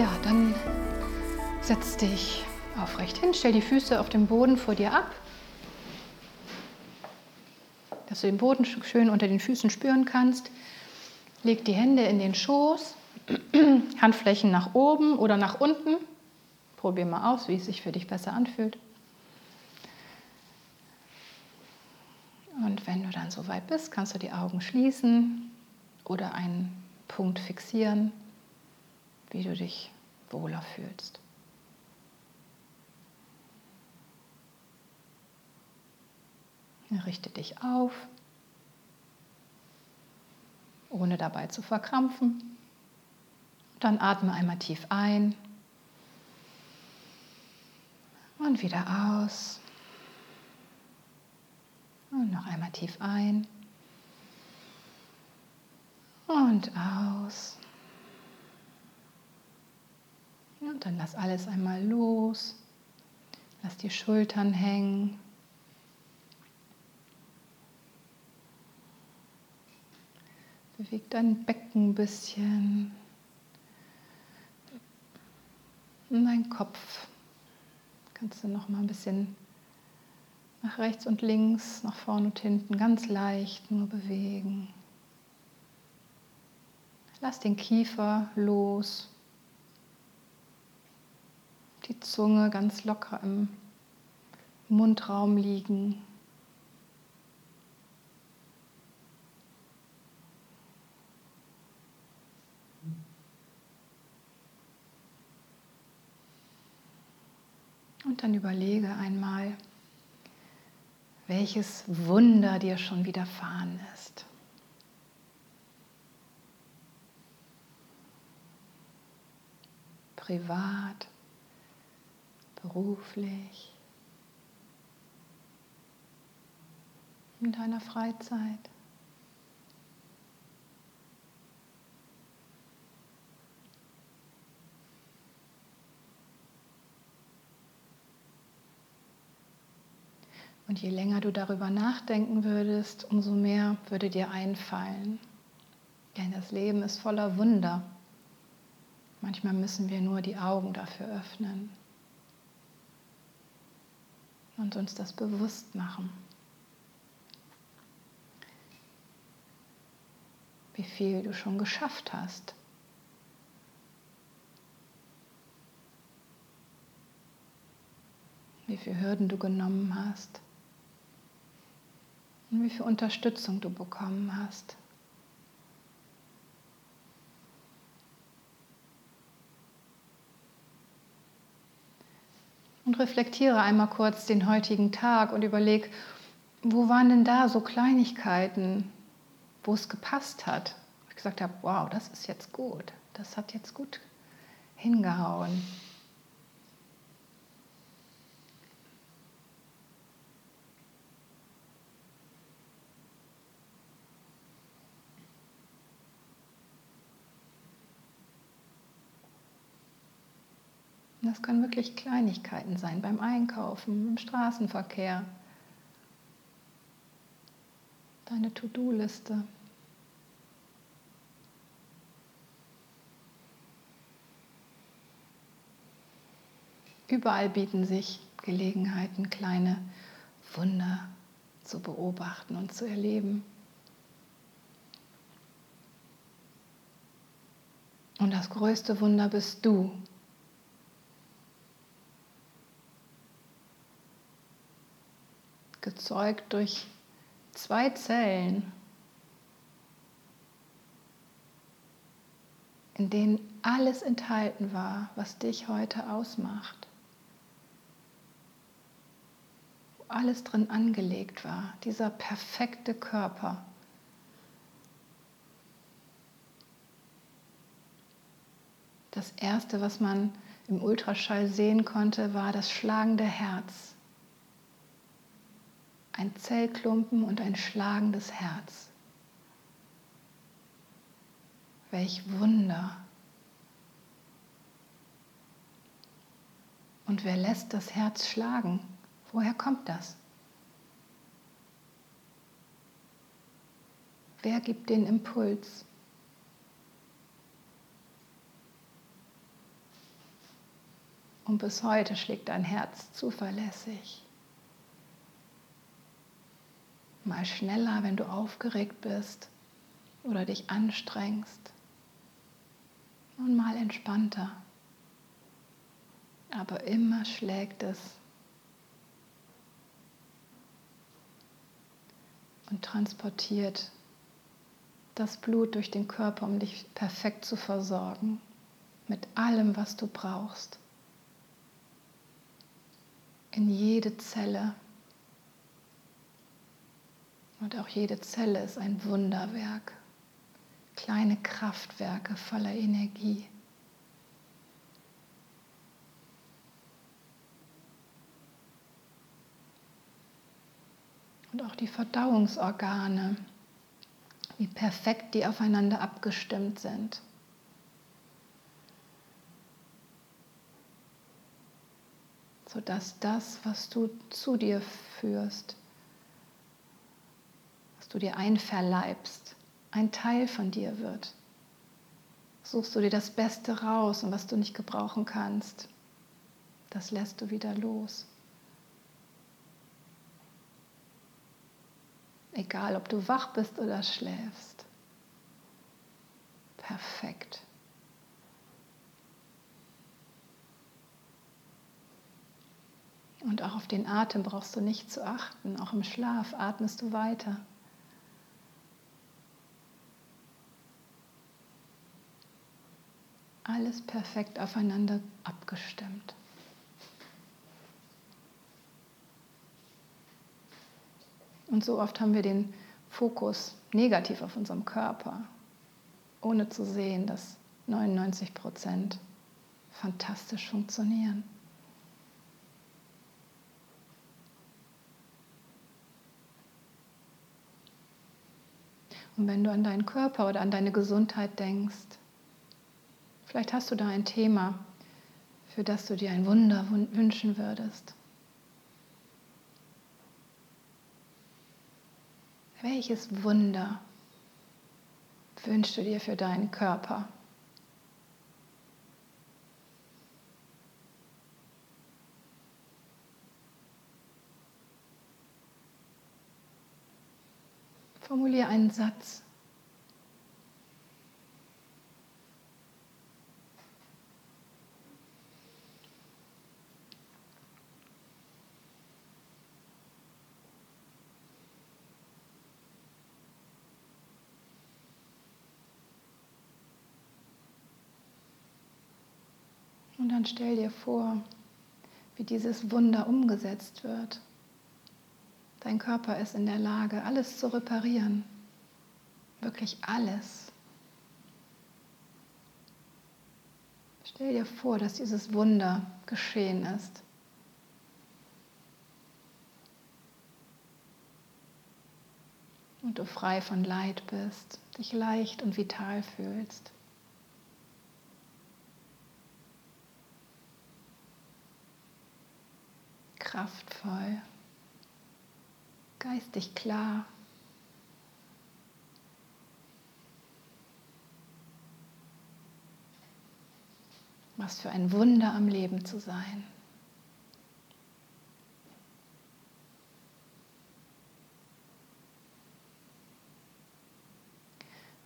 Ja, dann setz dich aufrecht hin, stell die Füße auf dem Boden vor dir ab, dass du den Boden schön unter den Füßen spüren kannst. Leg die Hände in den Schoß, Handflächen nach oben oder nach unten. Probier mal aus, wie es sich für dich besser anfühlt. Und wenn du dann soweit bist, kannst du die Augen schließen oder einen Punkt fixieren wie du dich wohler fühlst. Richte dich auf, ohne dabei zu verkrampfen. Dann atme einmal tief ein und wieder aus. Und noch einmal tief ein und aus. Und dann lass alles einmal los. Lass die Schultern hängen. Beweg dein Becken ein bisschen. Und dein Kopf kannst du noch mal ein bisschen nach rechts und links, nach vorne und hinten ganz leicht nur bewegen. Lass den Kiefer los die Zunge ganz locker im Mundraum liegen. Und dann überlege einmal, welches Wunder dir schon widerfahren ist. Privat, beruflich, in deiner Freizeit. Und je länger du darüber nachdenken würdest, umso mehr würde dir einfallen. Denn das Leben ist voller Wunder. Manchmal müssen wir nur die Augen dafür öffnen und uns das bewusst machen. Wie viel du schon geschafft hast. Wie viele Hürden du genommen hast. Und wie viel Unterstützung du bekommen hast. Und reflektiere einmal kurz den heutigen Tag und überleg, wo waren denn da so Kleinigkeiten, wo es gepasst hat? Wo ich gesagt habe, wow, das ist jetzt gut, das hat jetzt gut hingehauen. Das können wirklich Kleinigkeiten sein beim Einkaufen, im Straßenverkehr, deine To-Do-Liste. Überall bieten sich Gelegenheiten, kleine Wunder zu beobachten und zu erleben. Und das größte Wunder bist du, gezeugt durch zwei Zellen, in denen alles enthalten war, was dich heute ausmacht. alles drin angelegt war, dieser perfekte Körper. Das Erste, was man im Ultraschall sehen konnte, war das schlagende Herz. Ein Zellklumpen und ein schlagendes Herz. Welch Wunder. Und wer lässt das Herz schlagen? Woher kommt das? Wer gibt den Impuls? Und bis heute schlägt dein Herz zuverlässig. Mal schneller, wenn du aufgeregt bist oder dich anstrengst. Und mal entspannter. Aber immer schlägt es und transportiert das Blut durch den Körper, um dich perfekt zu versorgen mit allem, was du brauchst in jede Zelle. Und auch jede Zelle ist ein Wunderwerk, kleine Kraftwerke voller Energie. Und auch die Verdauungsorgane, wie perfekt die aufeinander abgestimmt sind. sodass das, was du zu dir führst, du dir einverleibst, ein Teil von dir wird. Suchst du dir das Beste raus und was du nicht gebrauchen kannst, das lässt du wieder los. Egal, ob du wach bist oder schläfst. Perfekt. Und auch auf den Atem brauchst du nicht zu achten. Auch im Schlaf atmest du weiter. Alles perfekt aufeinander abgestimmt. Und so oft haben wir den Fokus negativ auf unserem Körper, ohne zu sehen, dass 99 Prozent fantastisch funktionieren. Und wenn du an deinen Körper oder an deine Gesundheit denkst, vielleicht hast du da ein Thema, für das du dir ein Wunder wünschen würdest. Welches Wunder wünschst du dir für deinen Körper? Formuliere einen Satz. Und dann stell dir vor, wie dieses Wunder umgesetzt wird. Dein Körper ist in der Lage, alles zu reparieren. Wirklich alles. Stell dir vor, dass dieses Wunder geschehen ist. Und du frei von Leid bist, dich leicht und vital fühlst. Kraftvoll geistig klar. Was für ein Wunder am Leben zu sein.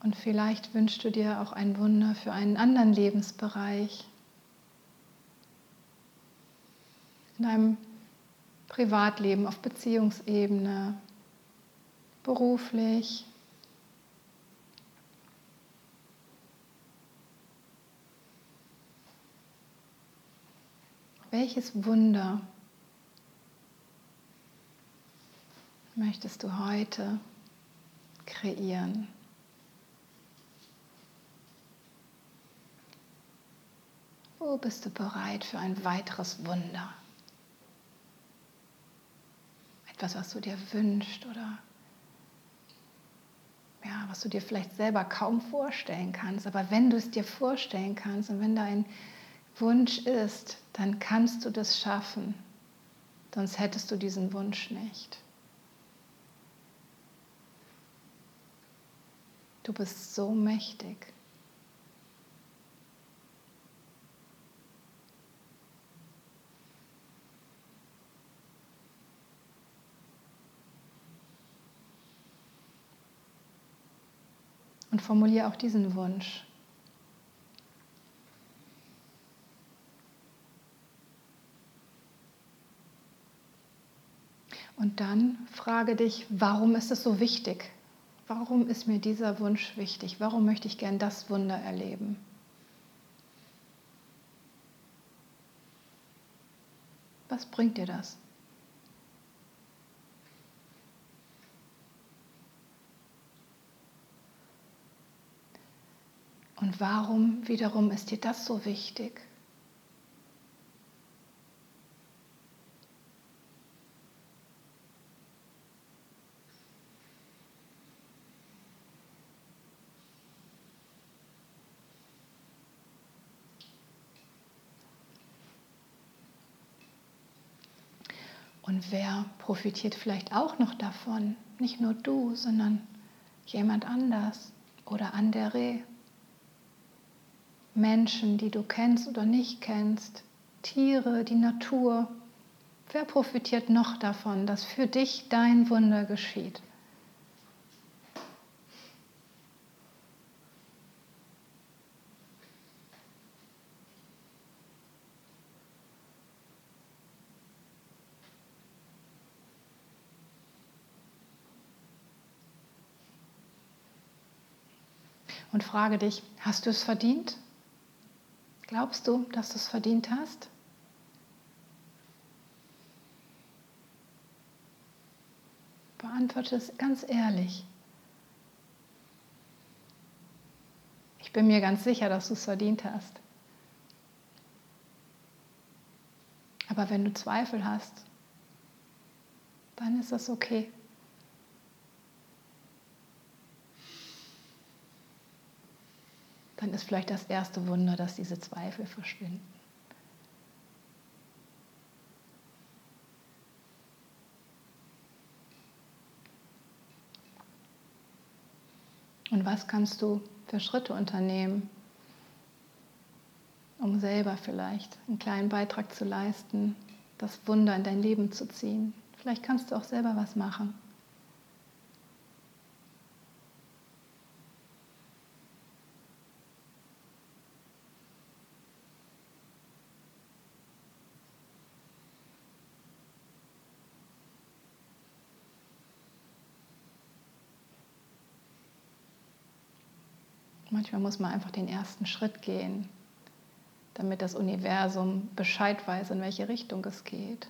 Und vielleicht wünschst du dir auch ein Wunder für einen anderen Lebensbereich. In einem Privatleben, auf Beziehungsebene, beruflich. Welches Wunder möchtest du heute kreieren? Wo bist du bereit für ein weiteres Wunder? Etwas, was du dir wünschst oder ja, was du dir vielleicht selber kaum vorstellen kannst. Aber wenn du es dir vorstellen kannst und wenn da ein Wunsch ist, dann kannst du das schaffen. Sonst hättest du diesen Wunsch nicht. Du bist so mächtig. Und formuliere auch diesen Wunsch. Und dann frage dich, warum ist es so wichtig? Warum ist mir dieser Wunsch wichtig? Warum möchte ich gern das Wunder erleben? Was bringt dir das? Und warum wiederum ist dir das so wichtig? Und wer profitiert vielleicht auch noch davon? Nicht nur du, sondern jemand anders oder andere. Menschen, die du kennst oder nicht kennst, Tiere, die Natur. Wer profitiert noch davon, dass für dich dein Wunder geschieht? Und frage dich, hast du es verdient? Glaubst du, dass du es verdient hast? Beantworte es ganz ehrlich. Ich bin mir ganz sicher, dass du es verdient hast. Aber wenn du Zweifel hast, dann ist das okay. Dann ist vielleicht das erste Wunder, dass diese Zweifel verschwinden. Und was kannst du für Schritte unternehmen, um selber vielleicht einen kleinen Beitrag zu leisten, das Wunder in dein Leben zu ziehen? Vielleicht kannst du auch selber was machen. Manchmal muss man einfach den ersten Schritt gehen, damit das Universum Bescheid weiß, in welche Richtung es geht.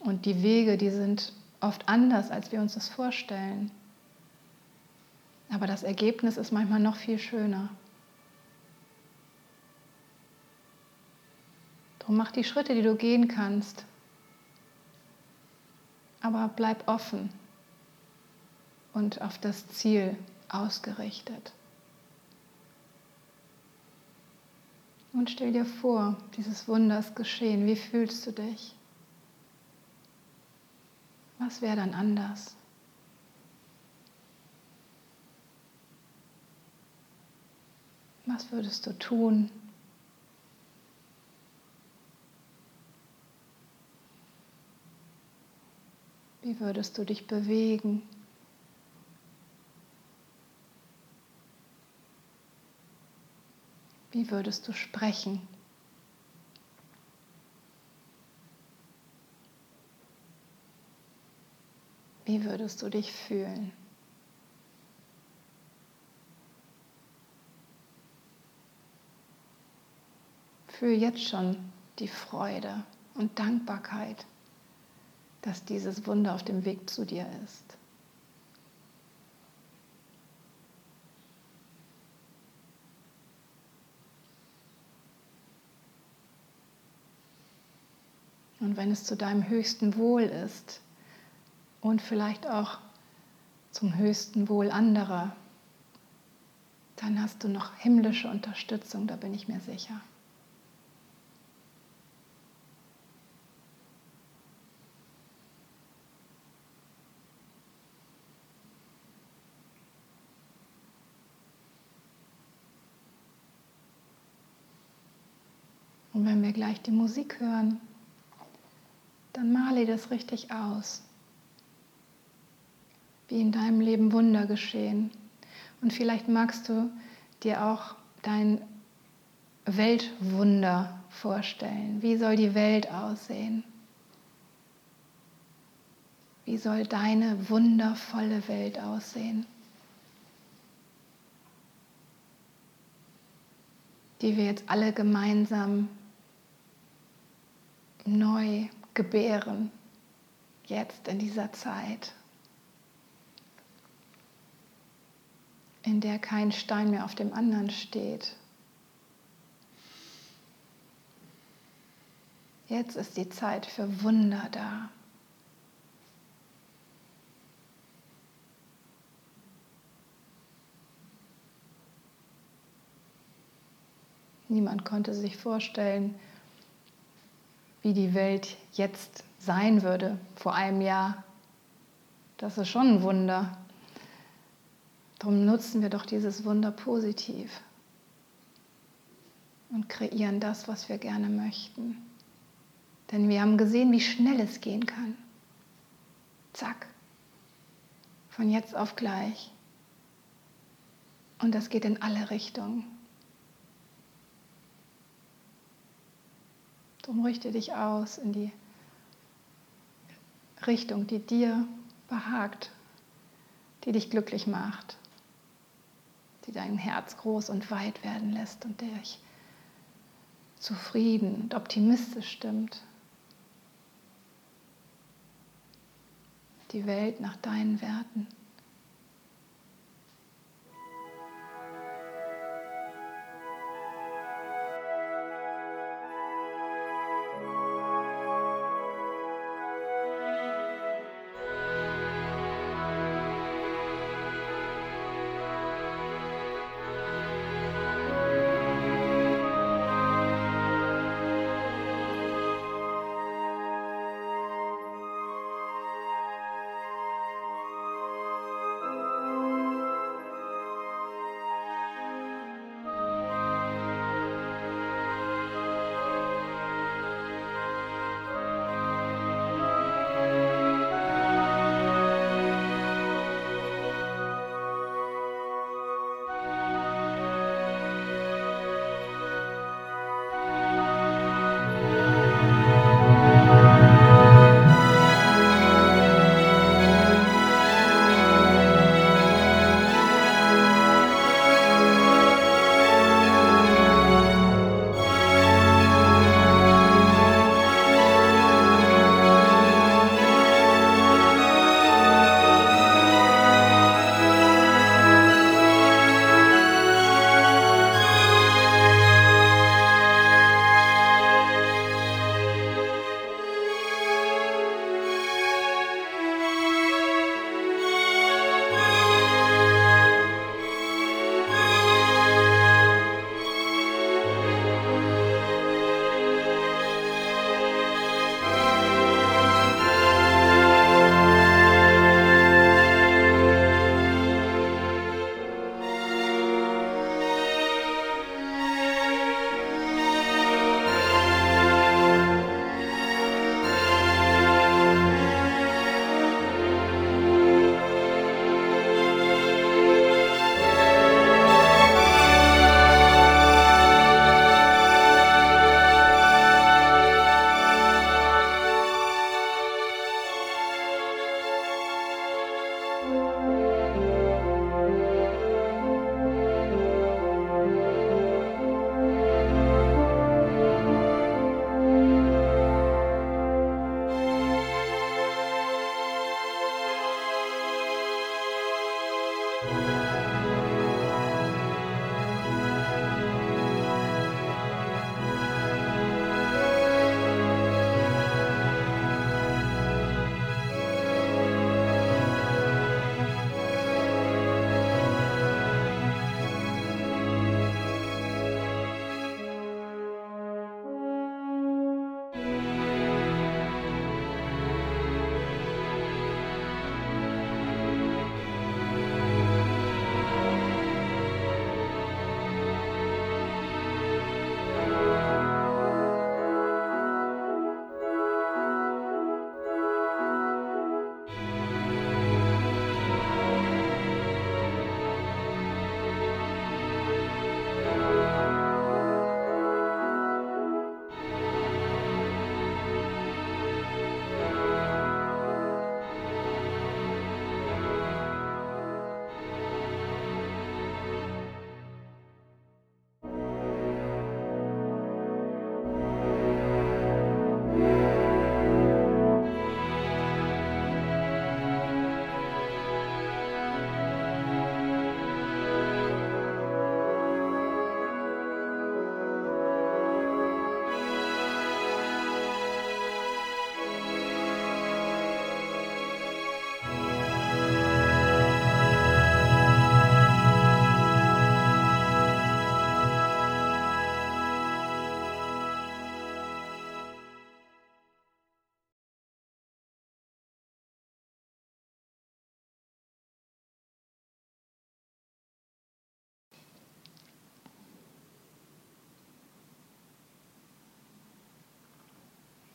Und die Wege, die sind oft anders, als wir uns das vorstellen. Aber das Ergebnis ist manchmal noch viel schöner. Darum mach die Schritte, die du gehen kannst. Aber bleib offen und auf das Ziel ausgerichtet. Und stell dir vor, dieses Wunder ist geschehen. Wie fühlst du dich? Was wäre dann anders? Was würdest du tun? Wie würdest du dich bewegen? Wie würdest du sprechen? Wie würdest du dich fühlen? Fühl jetzt schon die Freude, und Dankbarkeit, dass dieses Wunder auf dem Weg zu dir ist. Und wenn es zu deinem höchsten Wohl ist und vielleicht auch zum höchsten Wohl anderer, dann hast du noch himmlische Unterstützung, da bin ich mir sicher. Und wenn wir gleich die Musik hören, dann male das richtig aus, wie in deinem Leben Wunder geschehen. Und vielleicht magst du dir auch dein Weltwunder vorstellen. Wie soll die Welt aussehen? Wie soll deine wundervolle Welt aussehen? Die wir jetzt alle gemeinsam neu gebären, jetzt in dieser Zeit, in der kein Stein mehr auf dem anderen steht. Jetzt ist die Zeit für Wunder da. Niemand konnte sich vorstellen, wie die Welt jetzt sein würde vor einem Jahr. Das ist schon ein Wunder. Darum nutzen wir doch dieses Wunder positiv und kreieren das, was wir gerne möchten. Denn wir haben gesehen, wie schnell es gehen kann. Zack. Von jetzt auf gleich. Und das geht in alle Richtungen. Drum richte dich aus in die Richtung, die dir behagt, die dich glücklich macht, die dein Herz groß und weit werden lässt und dich zufrieden und optimistisch stimmt. Die Welt nach deinen Werten.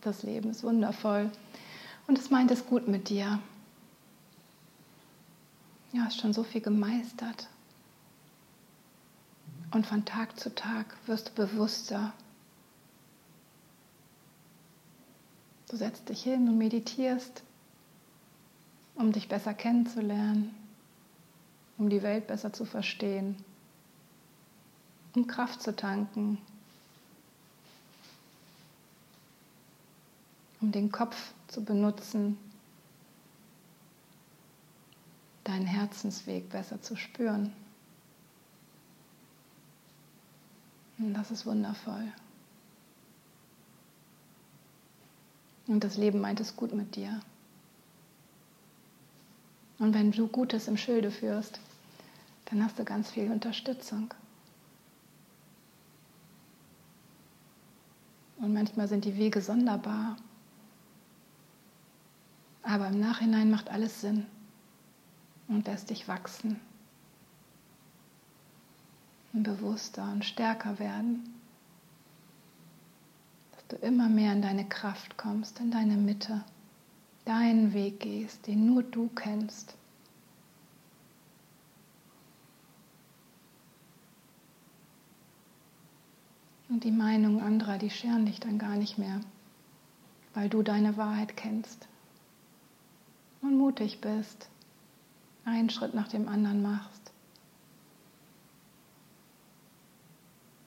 Das Leben ist wundervoll und es meint es gut mit dir. Ja, hast schon so viel gemeistert. Und von Tag zu Tag wirst du bewusster. Du setzt dich hin und meditierst, um dich besser kennenzulernen, um die Welt besser zu verstehen, um Kraft zu tanken, um den Kopf zu benutzen, deinen Herzensweg besser zu spüren. Und das ist wundervoll. Und das Leben meint es gut mit dir. Und wenn du Gutes im Schilde führst, dann hast du ganz viel Unterstützung. Und manchmal sind die Wege sonderbar. Aber im Nachhinein macht alles Sinn und lässt dich wachsen und bewusster und stärker werden, dass du immer mehr in deine Kraft kommst, in deine Mitte, deinen Weg gehst, den nur du kennst. Und die Meinungen anderer, die scheren dich dann gar nicht mehr, weil du deine Wahrheit kennst und mutig bist, einen Schritt nach dem anderen machst.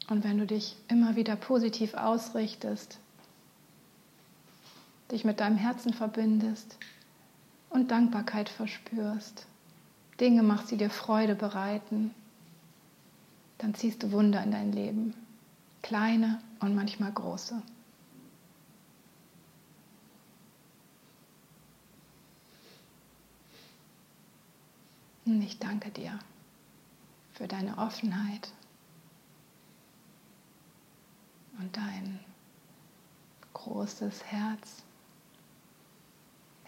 Und wenn du dich immer wieder positiv ausrichtest, dich mit deinem Herzen verbindest und Dankbarkeit verspürst, Dinge machst, die dir Freude bereiten, dann ziehst du Wunder in dein Leben, kleine und manchmal große. Und ich danke dir für deine Offenheit und dein großes Herz,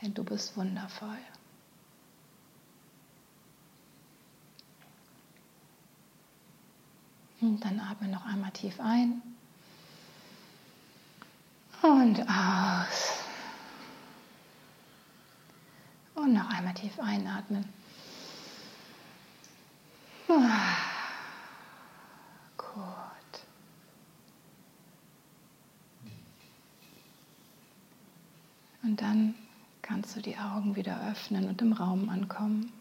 denn du bist wundervoll. Und dann atme noch einmal tief ein und aus. Und noch einmal tief einatmen. Gut. Und dann kannst du die Augen wieder öffnen und im Raum ankommen.